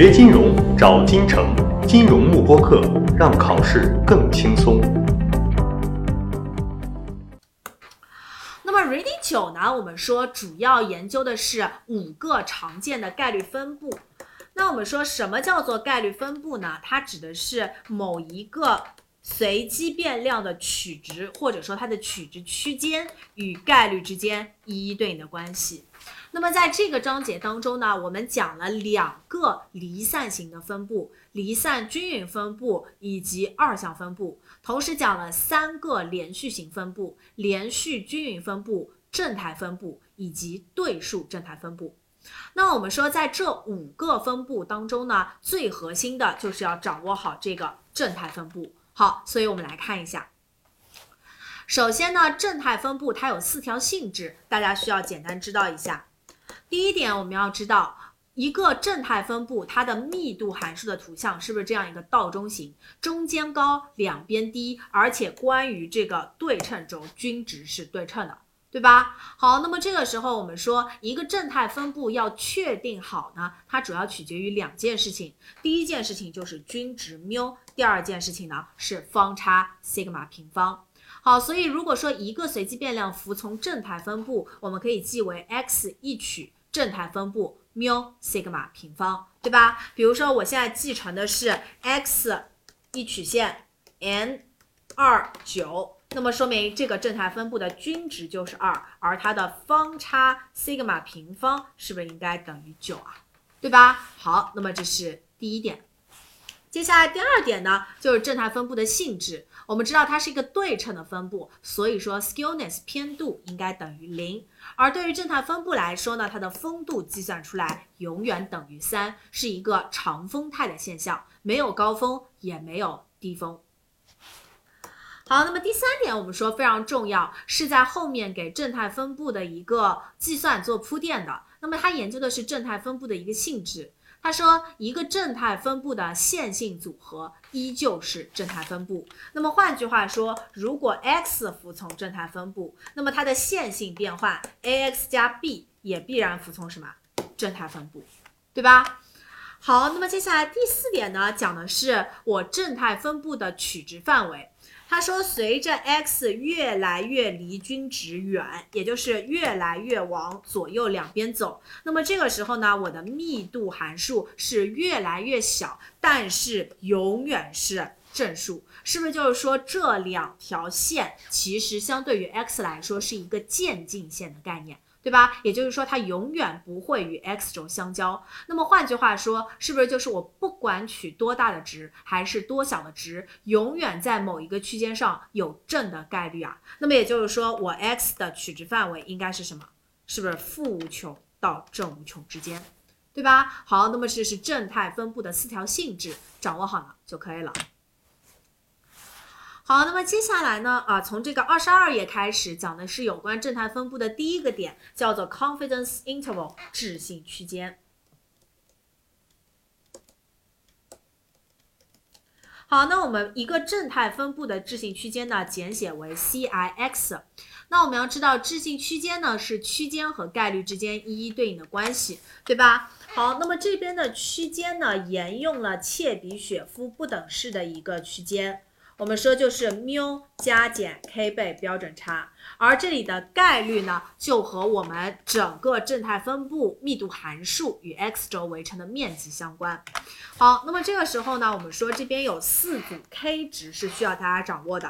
学金融找金城，金融慕播课，让考试更轻松。那么 Reading 九呢，我们说主要研究的是五个常见的概率分布。那我们说什么叫做概率分布呢？它指的是某一个随机变量的取值，或者说它的取值区间与概率之间一一对应的关系。那么在这个章节当中呢，我们讲了两个离散型的分布，离散均匀分布以及二项分布，同时讲了三个连续型分布，连续均匀分布、正态分布以及对数正态分布。那我们说，在这五个分布当中呢，最核心的就是要掌握好这个正态分布。好，所以我们来看一下。首先呢，正态分布它有四条性质，大家需要简单知道一下。第一点，我们要知道一个正态分布它的密度函数的图像是不是这样一个倒中型，中间高，两边低，而且关于这个对称轴均值是对称的，对吧？好，那么这个时候我们说一个正态分布要确定好呢，它主要取决于两件事情。第一件事情就是均值缪，第二件事情呢是方差西格玛平方。好，所以如果说一个随机变量服从正态分布，我们可以记为 x 一取。正态分布缪西格玛平方，对吧？比如说我现在继承的是 x 一曲线 n 二九，那么说明这个正态分布的均值就是二，而它的方差西格玛平方是不是应该等于九啊？对吧？好，那么这是第一点。接下来第二点呢，就是正态分布的性质。我们知道它是一个对称的分布，所以说 skewness 偏度应该等于零。而对于正态分布来说呢，它的风度计算出来永远等于三，是一个长风态的现象，没有高峰也没有低峰。好，那么第三点我们说非常重要，是在后面给正态分布的一个计算做铺垫的。那么它研究的是正态分布的一个性质。他说，一个正态分布的线性组合依旧是正态分布。那么换句话说，如果 x 服从正态分布，那么它的线性变换 ax 加 b 也必然服从什么正态分布，对吧？好，那么接下来第四点呢，讲的是我正态分布的取值范围。他说，随着 x 越来越离均值远，也就是越来越往左右两边走，那么这个时候呢，我的密度函数是越来越小，但是永远是正数，是不是就是说这两条线其实相对于 x 来说是一个渐进线的概念？对吧？也就是说，它永远不会与 x 轴相交。那么换句话说，是不是就是我不管取多大的值还是多小的值，永远在某一个区间上有正的概率啊？那么也就是说，我 x 的取值范围应该是什么？是不是负无穷到正无穷之间？对吧？好，那么这是正态分布的四条性质，掌握好了就可以了。好，那么接下来呢？啊，从这个二十二页开始讲的是有关正态分布的第一个点，叫做 confidence interval 置信区间。好，那我们一个正态分布的置信区间呢，简写为 Cix。那我们要知道，置信区间呢是区间和概率之间一一对应的关系，对吧？好，那么这边的区间呢，沿用了切比雪夫不等式的一个区间。我们说就是缪加减 k 倍标准差，而这里的概率呢，就和我们整个正态分布密度函数与 x 轴围成的面积相关。好，那么这个时候呢，我们说这边有四组 k 值是需要大家掌握的。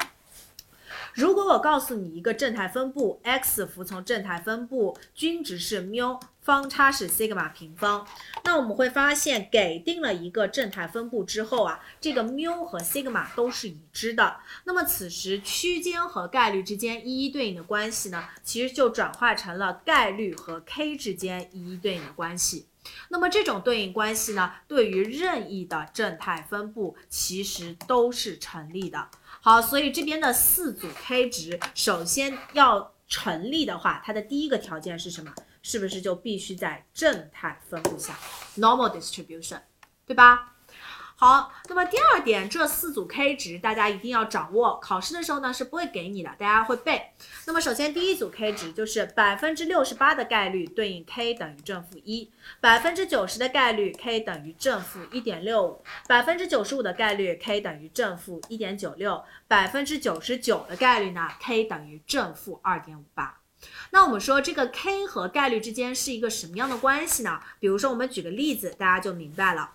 如果我告诉你一个正态分布，x 服从正态分布，均值是缪，方差是西格玛平方，那我们会发现，给定了一个正态分布之后啊，这个缪和西格玛都是已知的。那么此时区间和概率之间一一对应的关系呢，其实就转化成了概率和 k 之间一一对应的关系。那么这种对应关系呢，对于任意的正态分布其实都是成立的。好，所以这边的四组 k 值，首先要成立的话，它的第一个条件是什么？是不是就必须在正态分布下，normal distribution，对吧？好，那么第二点，这四组 k 值大家一定要掌握，考试的时候呢是不会给你的，大家会背。那么首先第一组 k 值就是百分之六十八的概率对应 k 等于正负一，百分之九十的概率 k 等于正负一点六五，百分之九十五的概率 k 等于正负一点九六，百分之九十九的概率呢 k 等于正负二点五八。那我们说这个 k 和概率之间是一个什么样的关系呢？比如说我们举个例子，大家就明白了。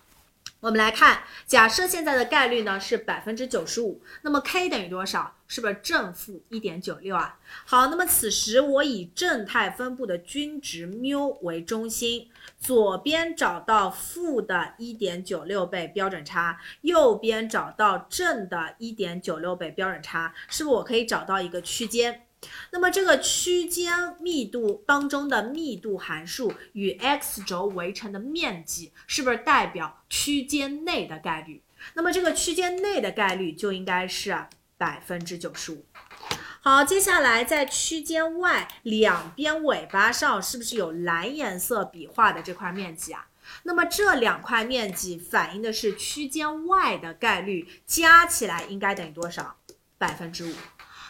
我们来看，假设现在的概率呢是百分之九十五，那么 k 等于多少？是不是正负一点九六啊？好，那么此时我以正态分布的均值缪为中心，左边找到负的一点九六倍标准差，右边找到正的一点九六倍标准差，是不是我可以找到一个区间？那么这个区间密度当中的密度函数与 x 轴围成的面积，是不是代表区间内的概率？那么这个区间内的概率就应该是百分之九十五。好，接下来在区间外两边尾巴上是不是有蓝颜色笔画的这块面积啊？那么这两块面积反映的是区间外的概率，加起来应该等于多少？百分之五。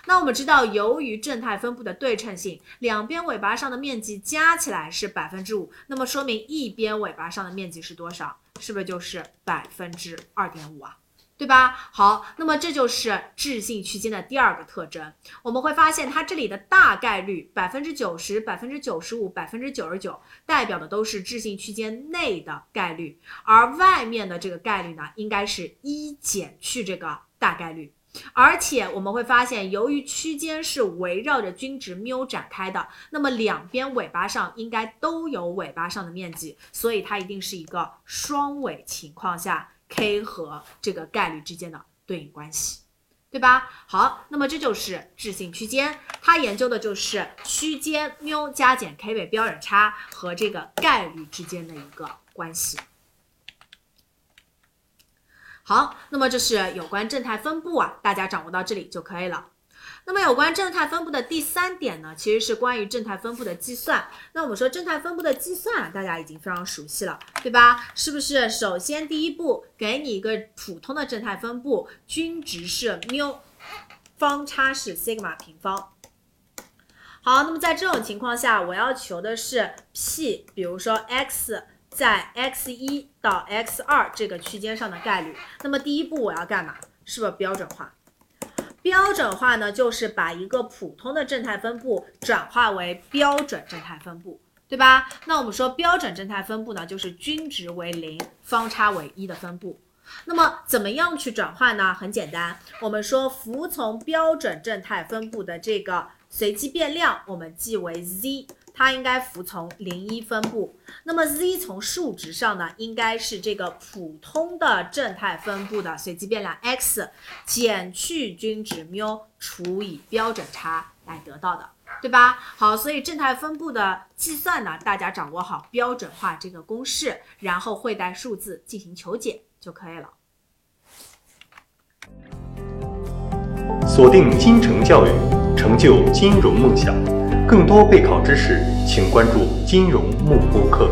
那我们知道，由于正态分布的对称性，两边尾巴上的面积加起来是百分之五，那么说明一边尾巴上的面积是多少？是不是就是百分之二点五啊？对吧？好，那么这就是置信区间的第二个特征。我们会发现，它这里的大概率百分之九十、百分之九十五、百分之九十九，代表的都是置信区间内的概率，而外面的这个概率呢，应该是一减去这个大概率。而且我们会发现，由于区间是围绕着均值缪展开的，那么两边尾巴上应该都有尾巴上的面积，所以它一定是一个双尾情况下 k 和这个概率之间的对应关系，对吧？好，那么这就是置信区间，它研究的就是区间缪加减 k 倍标准差和这个概率之间的一个关系。好，那么这是有关正态分布啊，大家掌握到这里就可以了。那么有关正态分布的第三点呢，其实是关于正态分布的计算。那我们说正态分布的计算，大家已经非常熟悉了，对吧？是不是？首先第一步，给你一个普通的正态分布，均值是缪，方差是 sigma 平方。好，那么在这种情况下，我要求的是 p，比如说 x。在 x 一到 x 二这个区间上的概率，那么第一步我要干嘛？是不是标准化？标准化呢，就是把一个普通的正态分布转化为标准正态分布，对吧？那我们说标准正态分布呢，就是均值为零，方差为一的分布。那么怎么样去转化呢？很简单，我们说服从标准正态分布的这个随机变量，我们记为 z。它应该服从零一分布，那么 z 从数值上呢，应该是这个普通的正态分布的随机变量 x 减去均值缪除以标准差来得到的，对吧？好，所以正态分布的计算呢，大家掌握好标准化这个公式，然后会带数字进行求解就可以了。锁定金城教育，成就金融梦想。更多备考知识，请关注金融幕布课。